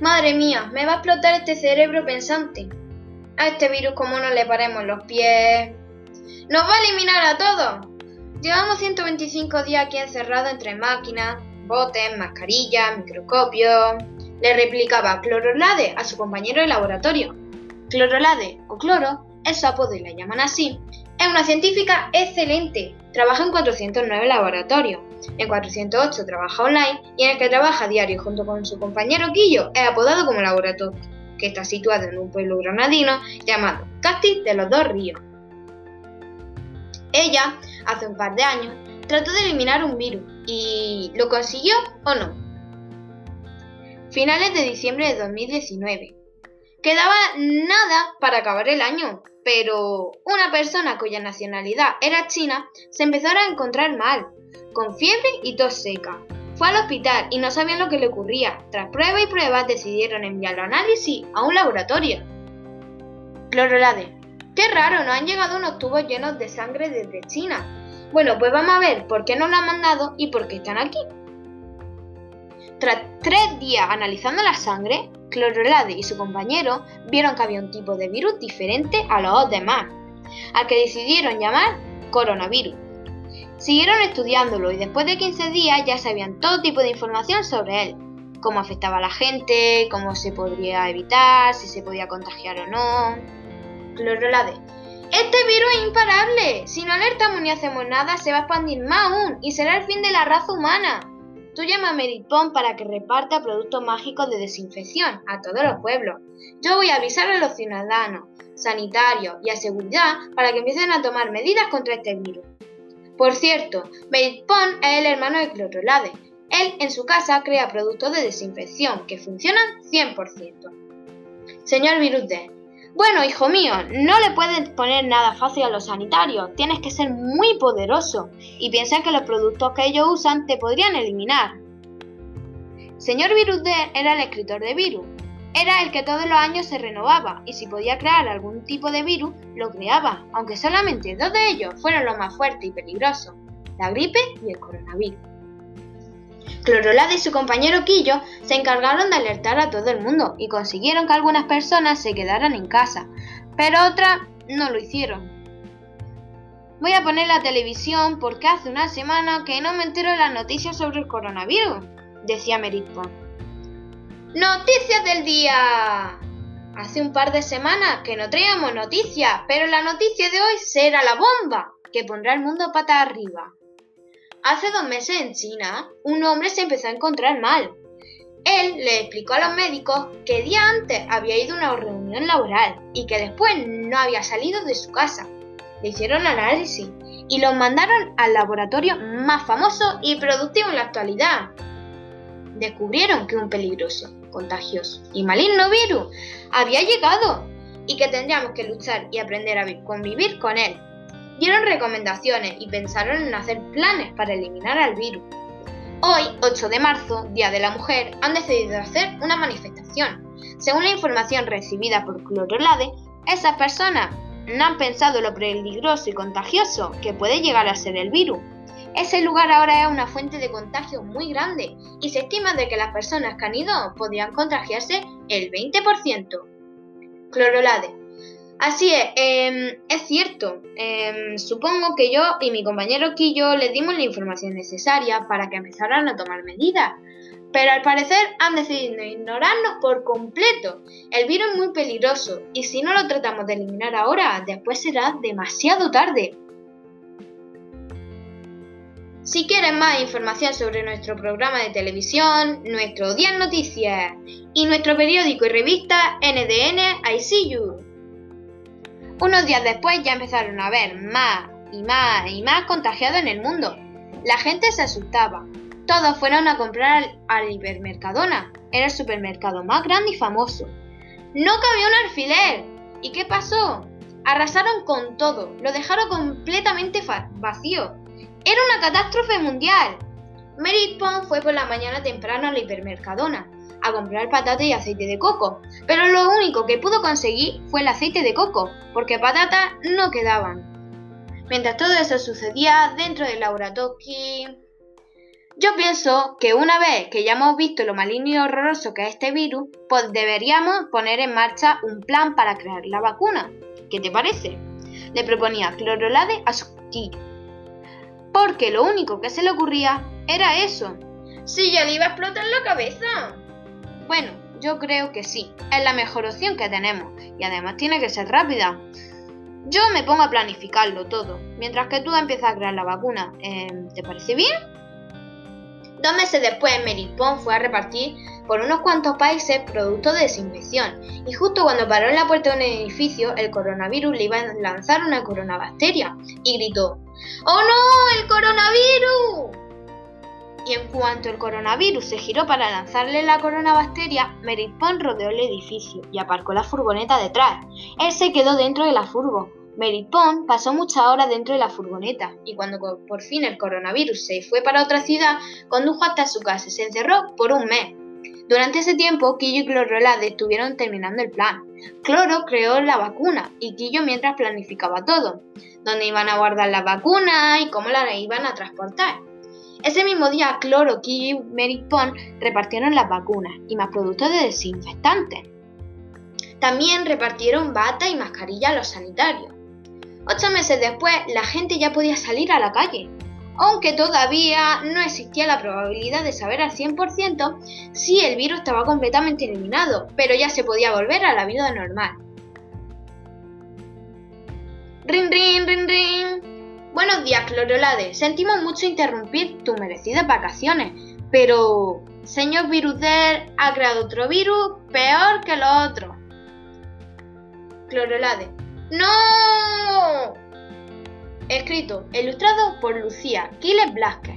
Madre mía, me va a explotar este cerebro pensante. A este virus como no le paremos los pies. ¡Nos va a eliminar a todos! Llevamos 125 días aquí encerrados entre máquinas, botes, mascarillas, microscopios. Le replicaba Clorolade a su compañero de laboratorio. Clorolade, o Cloro, es su apodo y la llaman así, es una científica excelente. Trabaja en 409 laboratorios. En 408 trabaja online y en el que trabaja diario junto con su compañero Quillo es apodado como laboratorio, que está situado en un pueblo granadino llamado Casti de los Dos Ríos. Ella, hace un par de años, trató de eliminar un virus y ¿lo consiguió o no? Finales de diciembre de 2019. Quedaba nada para acabar el año, pero una persona cuya nacionalidad era china se empezó a encontrar mal, con fiebre y tos seca. Fue al hospital y no sabían lo que le ocurría. Tras pruebas y pruebas decidieron enviarlo a análisis a un laboratorio. Clorolade. Qué raro, nos han llegado unos tubos llenos de sangre desde China. Bueno, pues vamos a ver por qué nos lo han mandado y por qué están aquí. Tras tres días analizando la sangre, Clorolade y su compañero vieron que había un tipo de virus diferente a los demás, al que decidieron llamar coronavirus. Siguieron estudiándolo y después de 15 días ya sabían todo tipo de información sobre él, cómo afectaba a la gente, cómo se podría evitar, si se podía contagiar o no. Clorolade. Este virus es imparable. Si no alertamos ni hacemos nada, se va a expandir más aún y será el fin de la raza humana. Tú llama a Meritpon para que reparta productos mágicos de desinfección a todos los pueblos. Yo voy a avisar a los ciudadanos, sanitarios y a seguridad para que empiecen a tomar medidas contra este virus. Por cierto, Meritpon es el hermano de Clorolade. Él en su casa crea productos de desinfección que funcionan 100%. Señor Virus D, bueno, hijo mío, no le puedes poner nada fácil a los sanitarios, tienes que ser muy poderoso y piensa que los productos que ellos usan te podrían eliminar. Señor Virus D era el escritor de virus. Era el que todos los años se renovaba y si podía crear algún tipo de virus, lo creaba, aunque solamente dos de ellos fueron los más fuertes y peligrosos, la gripe y el coronavirus. Clorolade y su compañero Quillo se encargaron de alertar a todo el mundo y consiguieron que algunas personas se quedaran en casa, pero otras no lo hicieron. Voy a poner la televisión porque hace una semana que no me entero de las noticias sobre el coronavirus, decía Meritpon. ¡Noticias del día! Hace un par de semanas que no traíamos noticias, pero la noticia de hoy será la bomba que pondrá el mundo pata arriba. Hace dos meses en China, un hombre se empezó a encontrar mal. Él le explicó a los médicos que día antes había ido a una reunión laboral y que después no había salido de su casa. Le hicieron análisis y lo mandaron al laboratorio más famoso y productivo en la actualidad. Descubrieron que un peligroso, contagioso y maligno virus había llegado y que tendríamos que luchar y aprender a convivir con él dieron recomendaciones y pensaron en hacer planes para eliminar al virus. Hoy, 8 de marzo, Día de la Mujer, han decidido hacer una manifestación. Según la información recibida por Clorolade, esas personas no han pensado lo peligroso y contagioso que puede llegar a ser el virus. Ese lugar ahora es una fuente de contagio muy grande y se estima de que las personas que han ido podrían contagiarse el 20%. Clorolade, Así es, em, es cierto. Em, supongo que yo y mi compañero Quillo les dimos la información necesaria para que empezaran a tomar medidas. Pero al parecer han decidido ignorarnos por completo. El virus es muy peligroso y si no lo tratamos de eliminar ahora, después será demasiado tarde. Si quieres más información sobre nuestro programa de televisión, nuestro Día Noticias y nuestro periódico y revista NDN I See You. Unos días después ya empezaron a ver más y más y más contagiados en el mundo. La gente se asustaba. Todos fueron a comprar al, hipermercadona. Era el supermercado más grande y famoso. No cabía un alfiler. ¿Y qué pasó? Arrasaron con todo. Lo dejaron completamente vacío. Era una catástrofe mundial. Merit Pond fue por la mañana temprano al hipermercadona a comprar patata y aceite de coco, pero lo único que pudo conseguir fue el aceite de coco, porque patatas no quedaban. Mientras todo eso sucedía dentro del laboratorio, Yo pienso que una vez que ya hemos visto lo maligno y horroroso que es este virus, pues deberíamos poner en marcha un plan para crear la vacuna. ¿Qué te parece? Le proponía Clorolade a su tío. Porque lo único que se le ocurría era eso. Si ya le iba a explotar la cabeza. Bueno, yo creo que sí. Es la mejor opción que tenemos. Y además tiene que ser rápida. Yo me pongo a planificarlo todo, mientras que tú empiezas a crear la vacuna. Em, ¿Te parece bien? Dos meses después, Meripón fue a repartir por unos cuantos países productos de desinfección, y justo cuando paró en la puerta de un edificio, el coronavirus le iba a lanzar una coronabacteria, y gritó, ¡Oh no, el coronavirus! Y en cuanto el coronavirus se giró para lanzarle la coronabacteria, Meripón rodeó el edificio y aparcó la furgoneta detrás. Él se quedó dentro de la furgo, Pond pasó muchas horas dentro de la furgoneta y cuando por fin el coronavirus se fue para otra ciudad, condujo hasta su casa y se encerró por un mes. Durante ese tiempo, Quillo y Clorolade estuvieron terminando el plan. Cloro creó la vacuna y Quillo mientras planificaba todo, dónde iban a guardar la vacuna y cómo la iban a transportar. Ese mismo día, Cloro, y Mary Pond repartieron las vacunas y más productos de desinfectantes. También repartieron bata y mascarilla a los sanitarios. Ocho meses después, la gente ya podía salir a la calle, aunque todavía no existía la probabilidad de saber al 100% si el virus estaba completamente eliminado, pero ya se podía volver a la vida normal. Rin, rin, rin, rin. Buenos días, Clorolade. Sentimos mucho interrumpir tus merecidas vacaciones, pero señor Viruder ha creado otro virus peor que los otros. Clorolade. ¡No! Escrito, ilustrado por Lucía Quiles Blasquez.